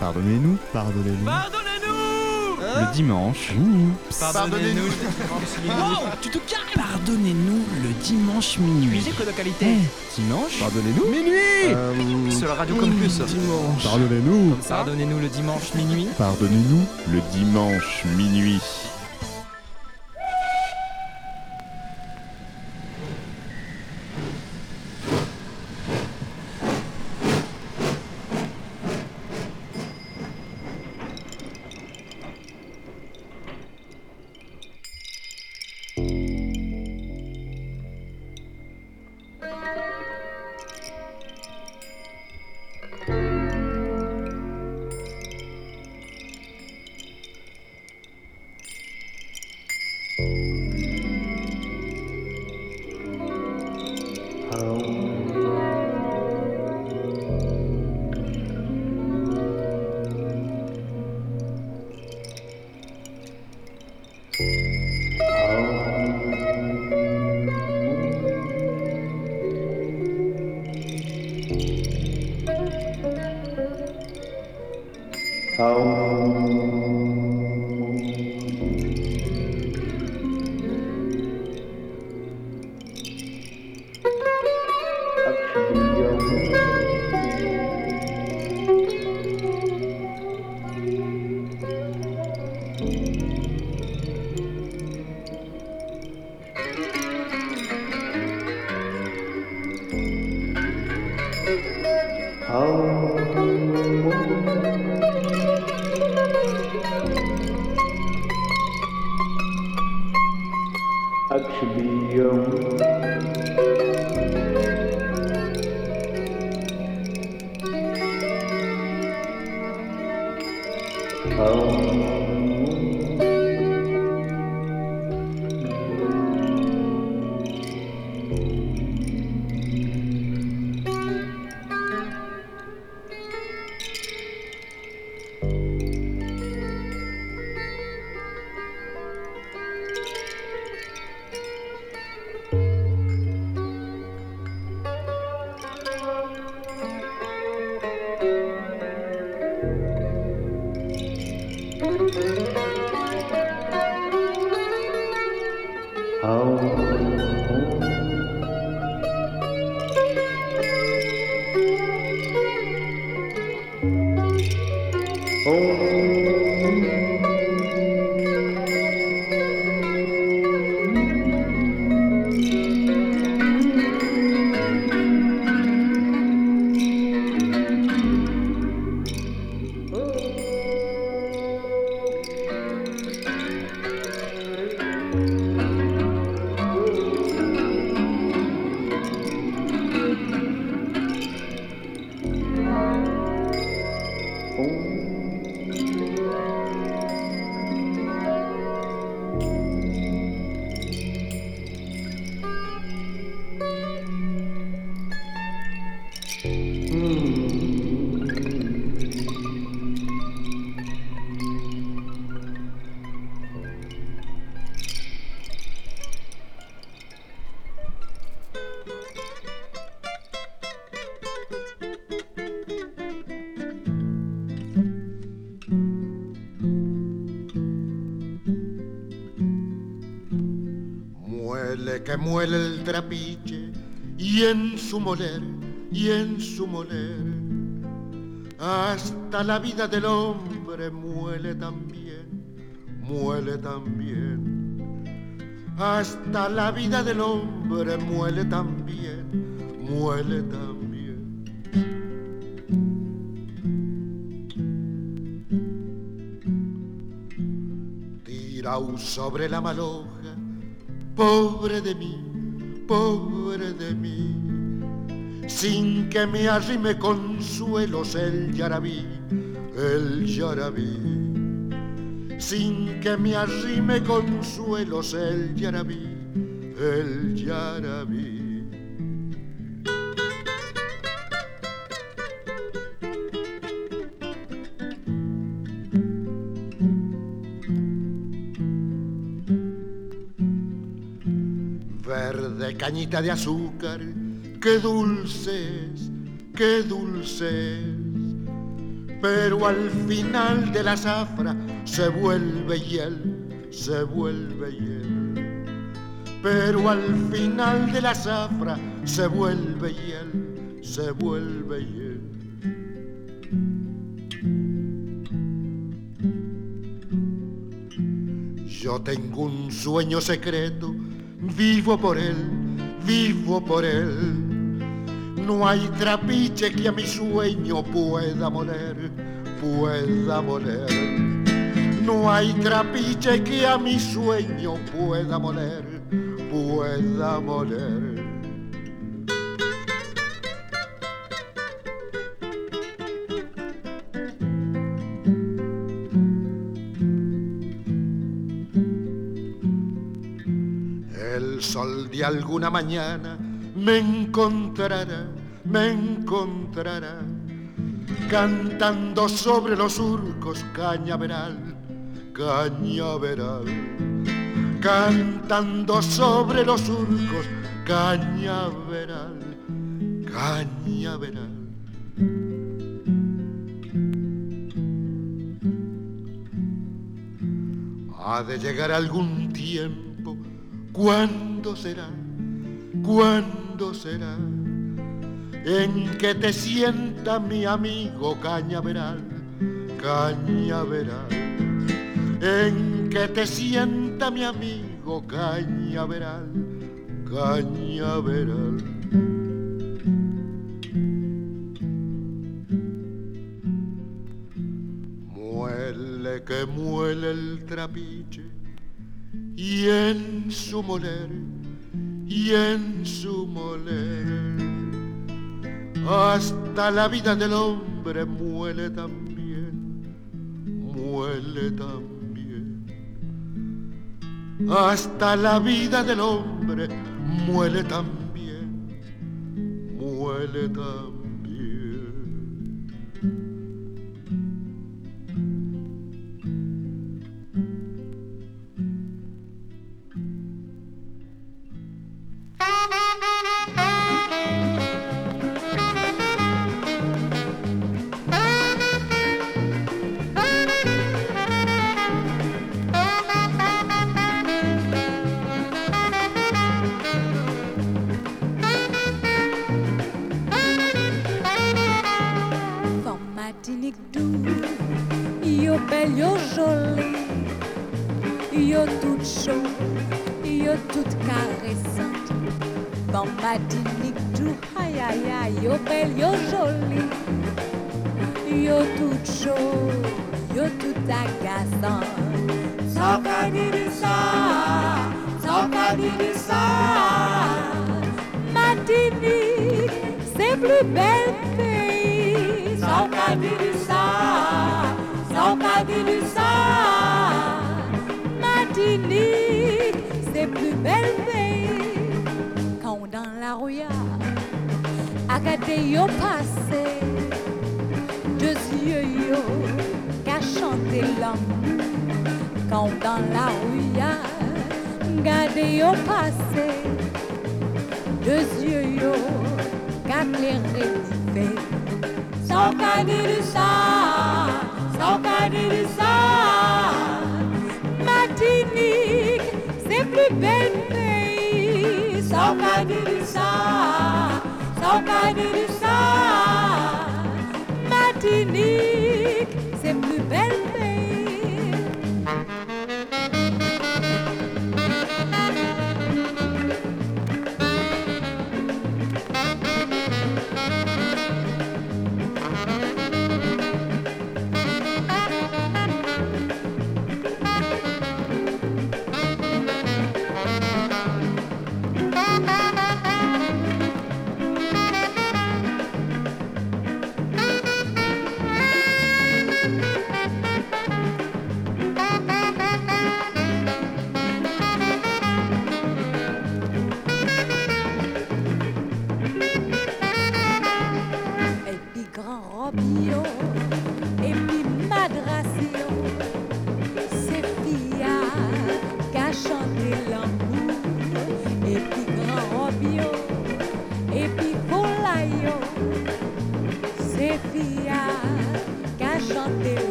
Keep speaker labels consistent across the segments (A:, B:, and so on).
A: Pardonnez-nous, pardonnez-nous.
B: Pardonnez-nous
A: Le dimanche, minuit.
B: Pardonnez-nous minuit. tu te calmes Pardonnez-nous le dimanche minuit. Musique de qualité.
A: Dimanche
C: Pardonnez-nous
A: Minuit
C: Euh,
B: Sur la radio Campus.
C: Dimanche.
A: Pardonnez-nous.
B: Pardonnez-nous le dimanche minuit.
A: Pardonnez-nous le dimanche minuit.
D: Que muele el trapiche y en su moler, y en su moler, hasta la vida del hombre muele también, muele también. Hasta la vida del hombre muele también, muele también. Tirao sobre la maloja, pobre de mí, pobre de mí, sin que me arrime consuelos el yarabí, el yarabí, sin que me arrime consuelos el yarabí, el yarabí. Cañita de azúcar, qué dulces, qué dulces. pero al final de la zafra se vuelve hiel, se vuelve hiel. Pero al final de la zafra se vuelve hiel, se vuelve hiel. Yo tengo un sueño secreto, vivo por él, vivo por él. No hay trapiche que a mi sueño pueda moler, pueda moler. No hay trapiche que a mi sueño pueda moler, pueda moler. De alguna mañana me encontrará, me encontrará, cantando sobre los surcos cañaveral, cañaveral, cantando sobre los surcos cañaveral, cañaveral. Ha de llegar algún tiempo, ¿cuándo será? ¿Cuándo será? En que te sienta mi amigo cañaveral, cañaveral. En que te sienta mi amigo cañaveral, cañaveral. Muele que muele el trapiche y en su moler, y en su moler, hasta la vida del hombre muele también, muele también. Hasta la vida del hombre muele también, muele también.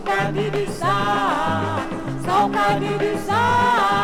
E: saudade de sal, saudade de sal.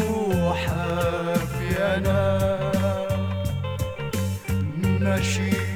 E: وحافي أنا ماشي.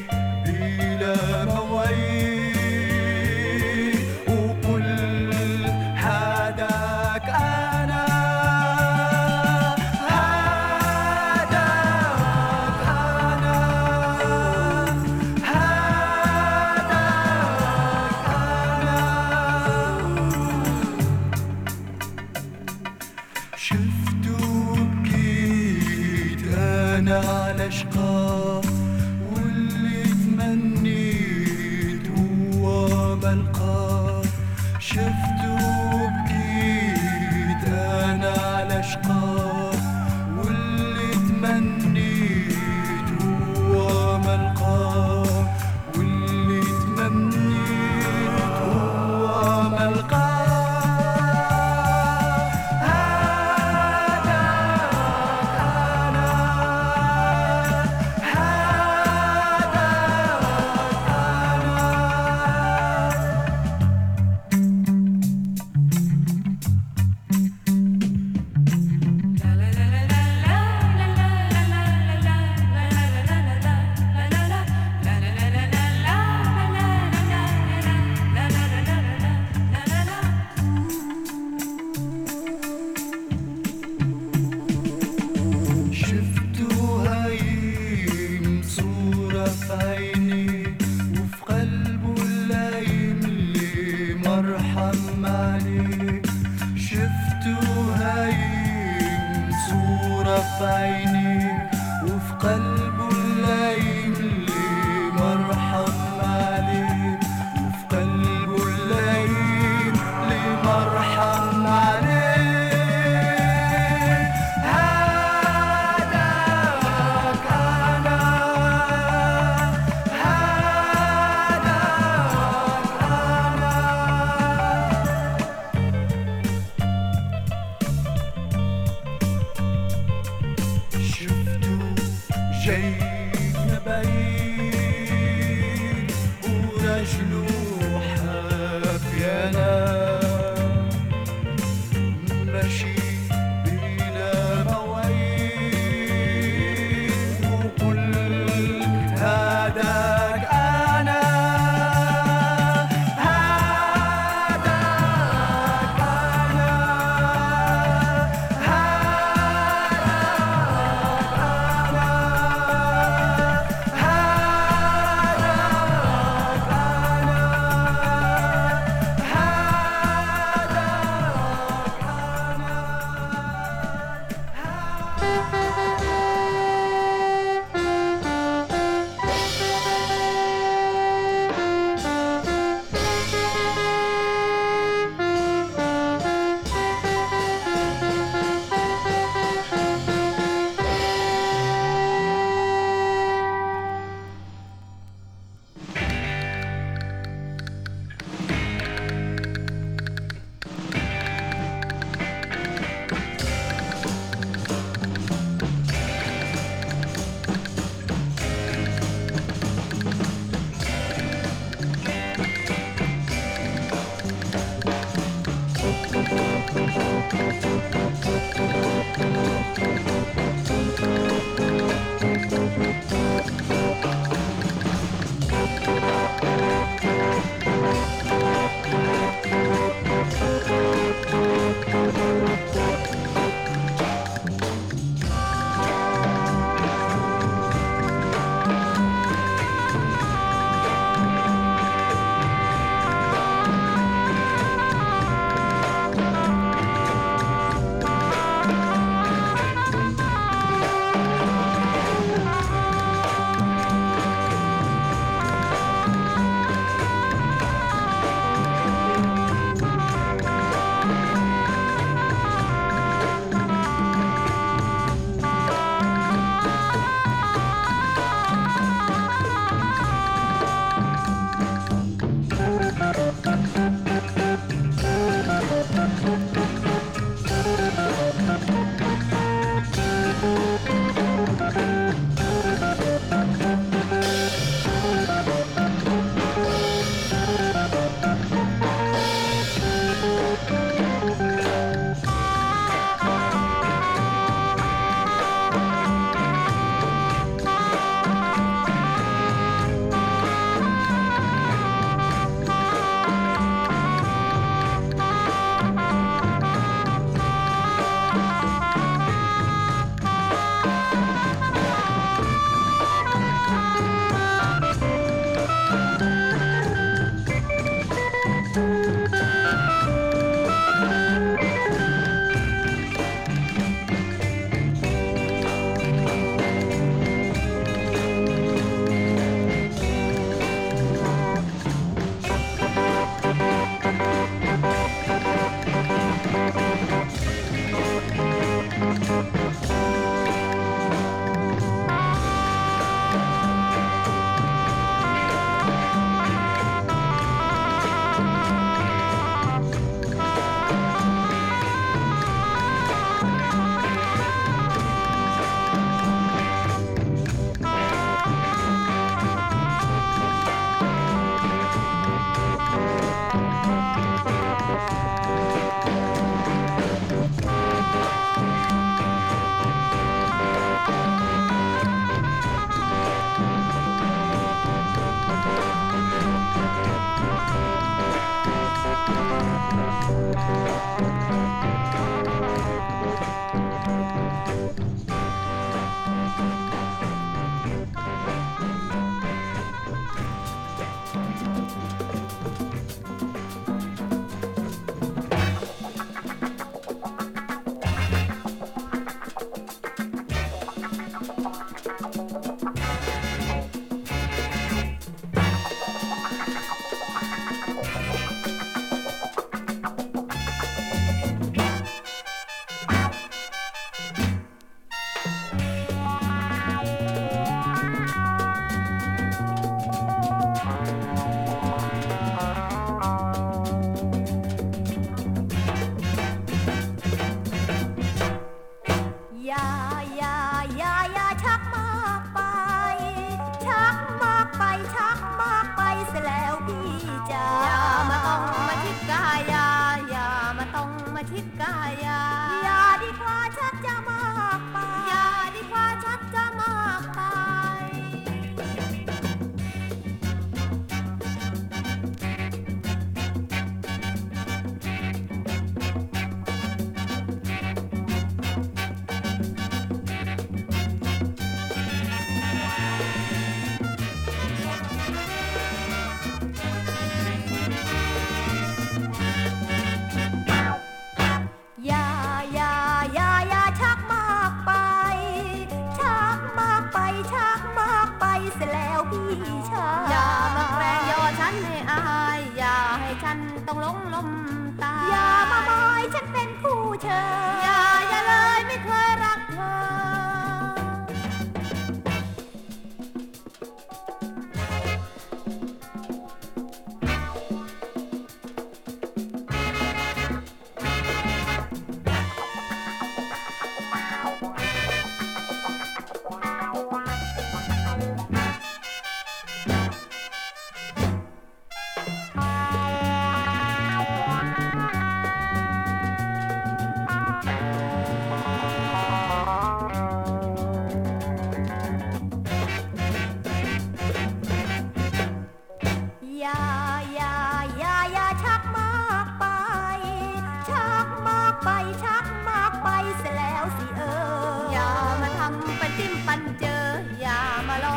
F: 系啊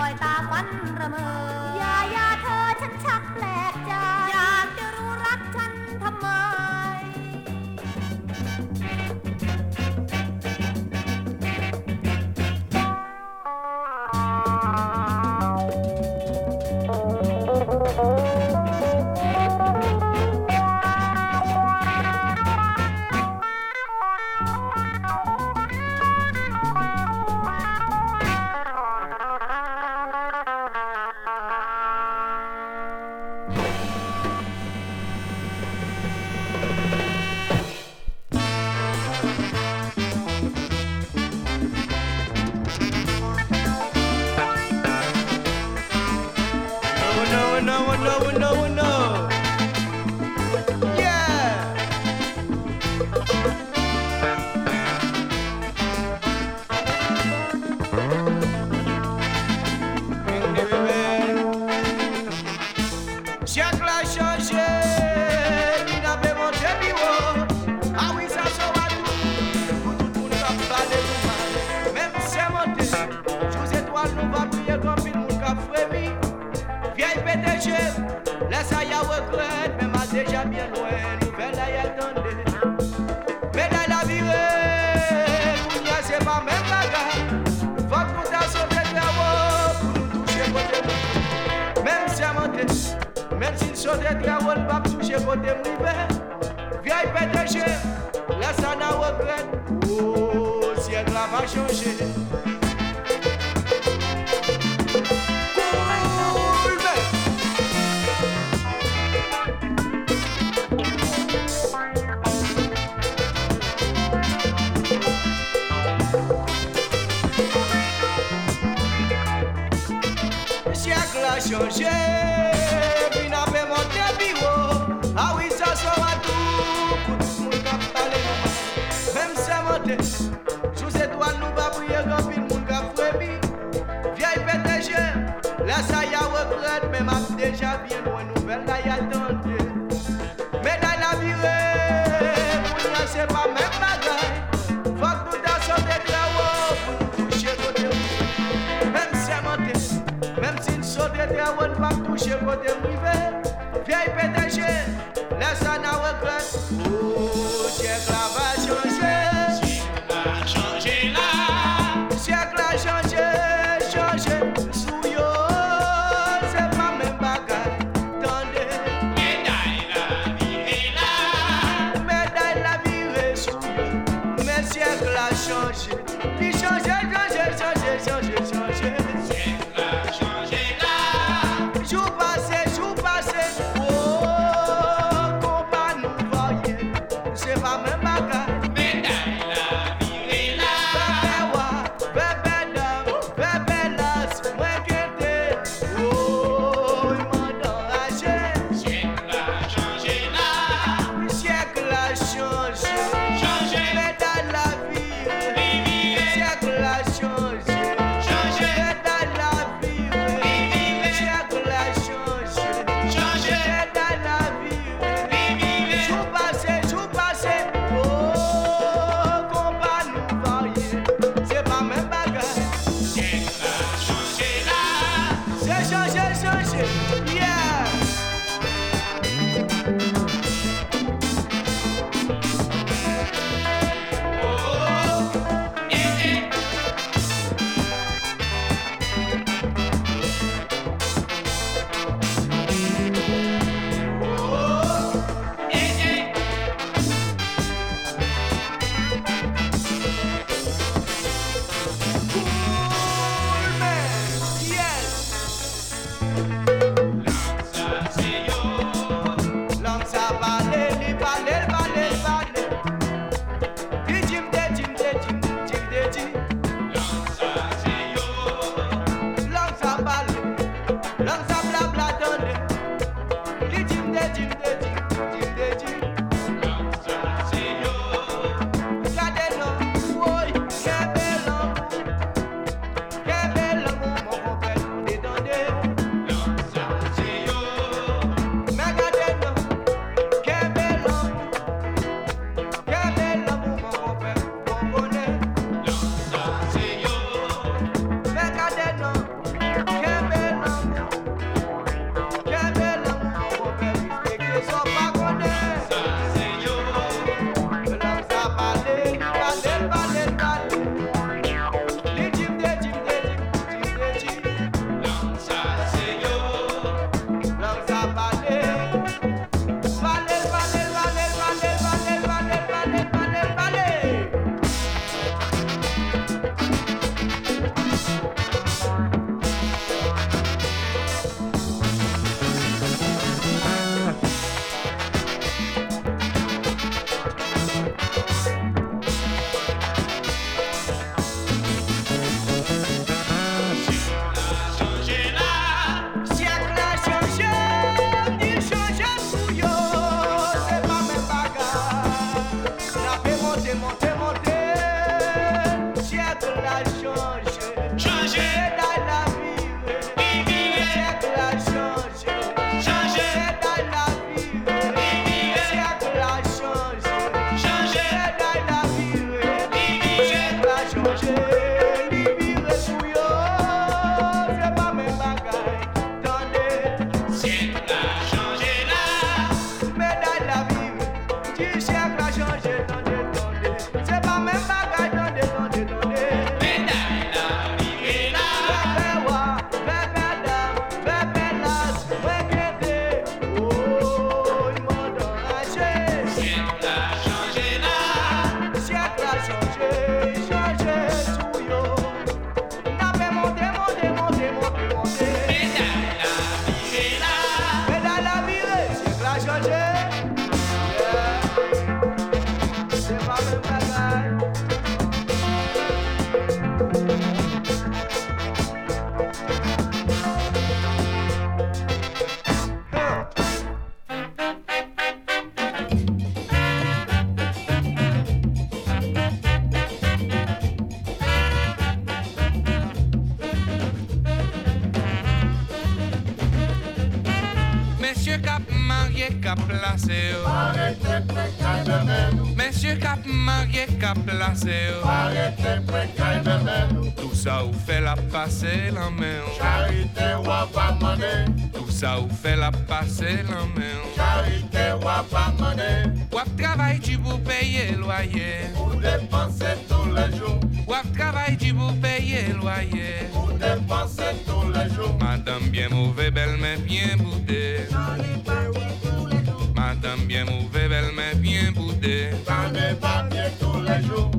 F: อยตาฟันระเมอยายาเธอฉันชักแปลก
C: retraite, mais m'a déjà bien une nouvelle d'ailleurs.
G: Monsieur Cap marié cap placé Monsieur Cap marié cap placé Tout ça ou fait la passer la main.
H: Charité ou pas monnaie,
G: Tout ça ou fait la passer la main.
H: Charité ou pas monnaie,
G: Wap travail du pour payer loyer.
H: Pour dépenser tous les jours,
G: Wap travail du pour payer loyer.
H: Pour dépenser tous les jours.
G: Madame bien mauvais, belle mais bien boudée. Madame bien mauvais, belle mais bien boudée.
H: Ça n'est pas bien tous les jours.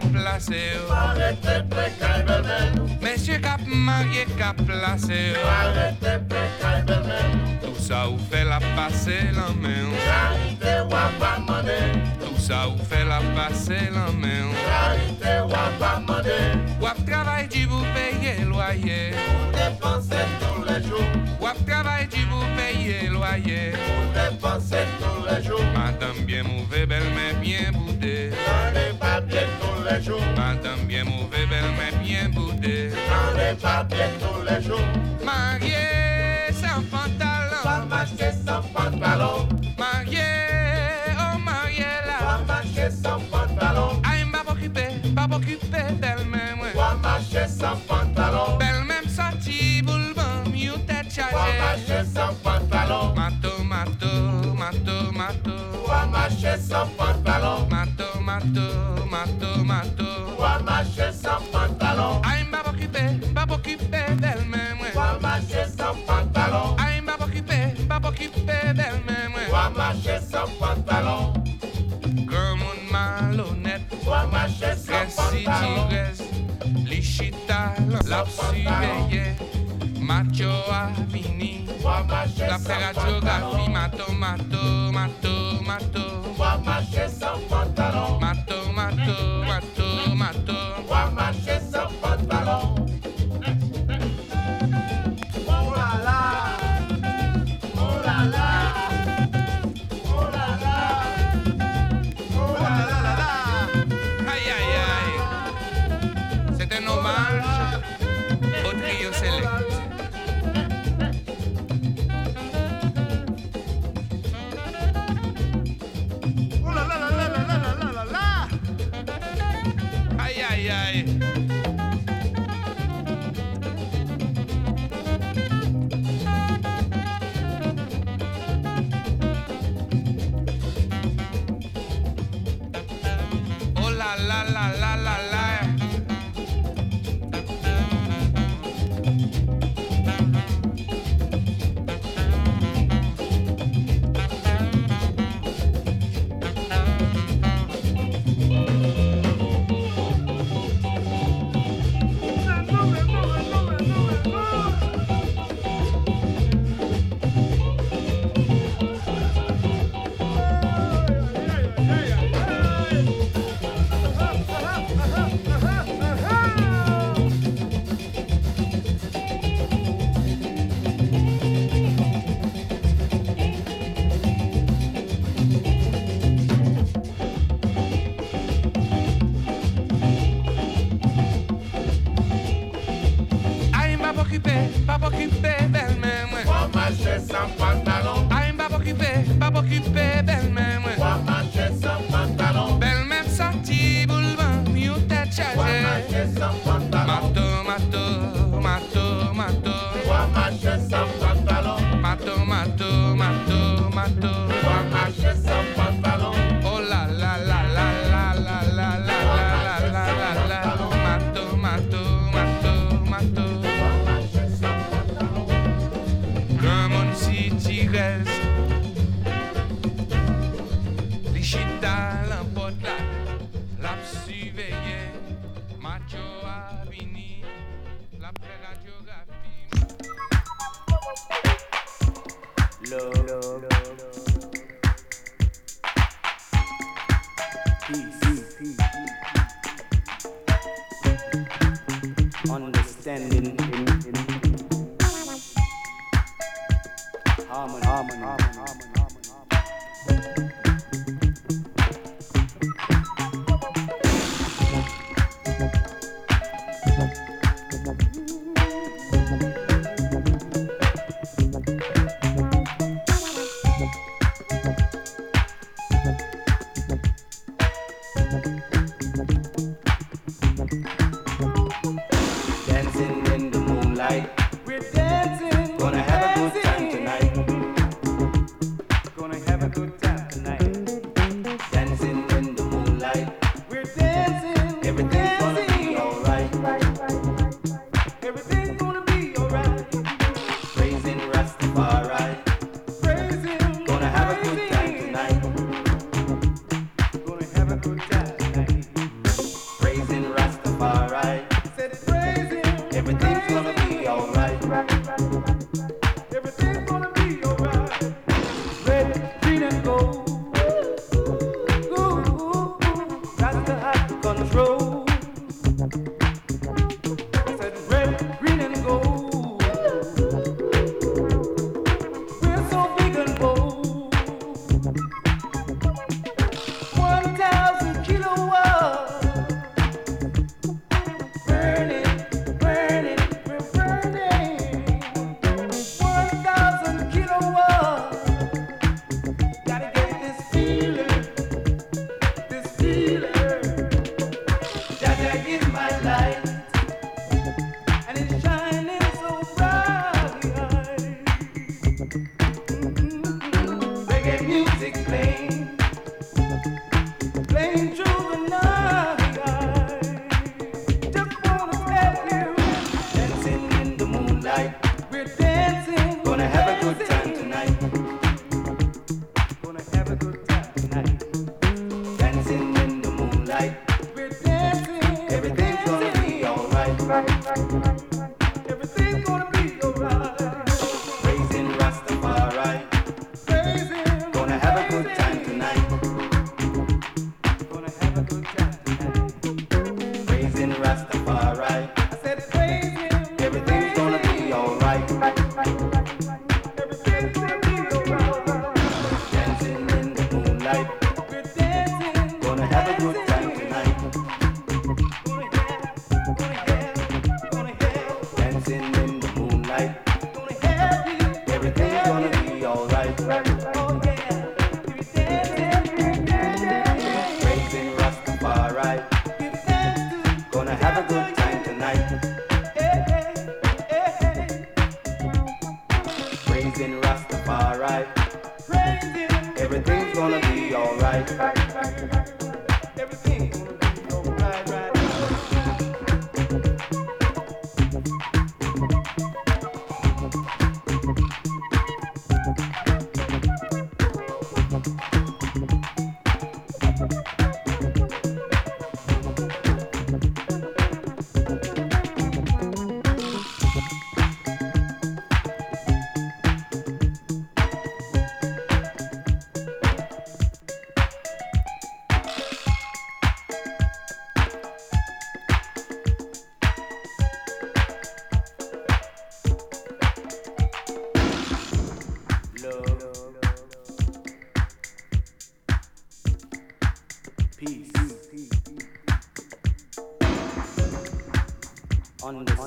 G: placer. Mesye kap
H: marye kap lase
G: yo Arrete ou fe la pase lan
H: men Karite wap amade
G: Tou sa ou fe la pase
H: lan men Karite wap
G: Wap travay di vou peye loye
H: Ou depanse tou le jou
G: Wap travay
H: di vou peye loye Ou
G: Madame bien mouve bel men bien
H: boude bien
G: Madame bien bien
H: ça n'est pas bien tous les jours.
G: Marié sans pantalon.
H: Va marcher sans pantalon,
G: Marié, oh marié
H: va
G: là
H: marcher sans pantalon,
G: Aïe m'a pas occupé, pas occupé belle même ouais.
H: va marcher sans pantalon,
G: Belle même sorti boulevard, mieux tête
H: va
G: chargée
H: marcher sans pantalon,
G: Mato, mato, mato, mato.
H: Va marcher sans pantalon,
G: mato, mato, Agurez, Lichita, Lapsubeye, Macho
H: Avini,
G: La Pera
H: Geografi,
G: Mato, Mato, Mato, Mato.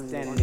I: Outstanding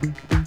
I: thank you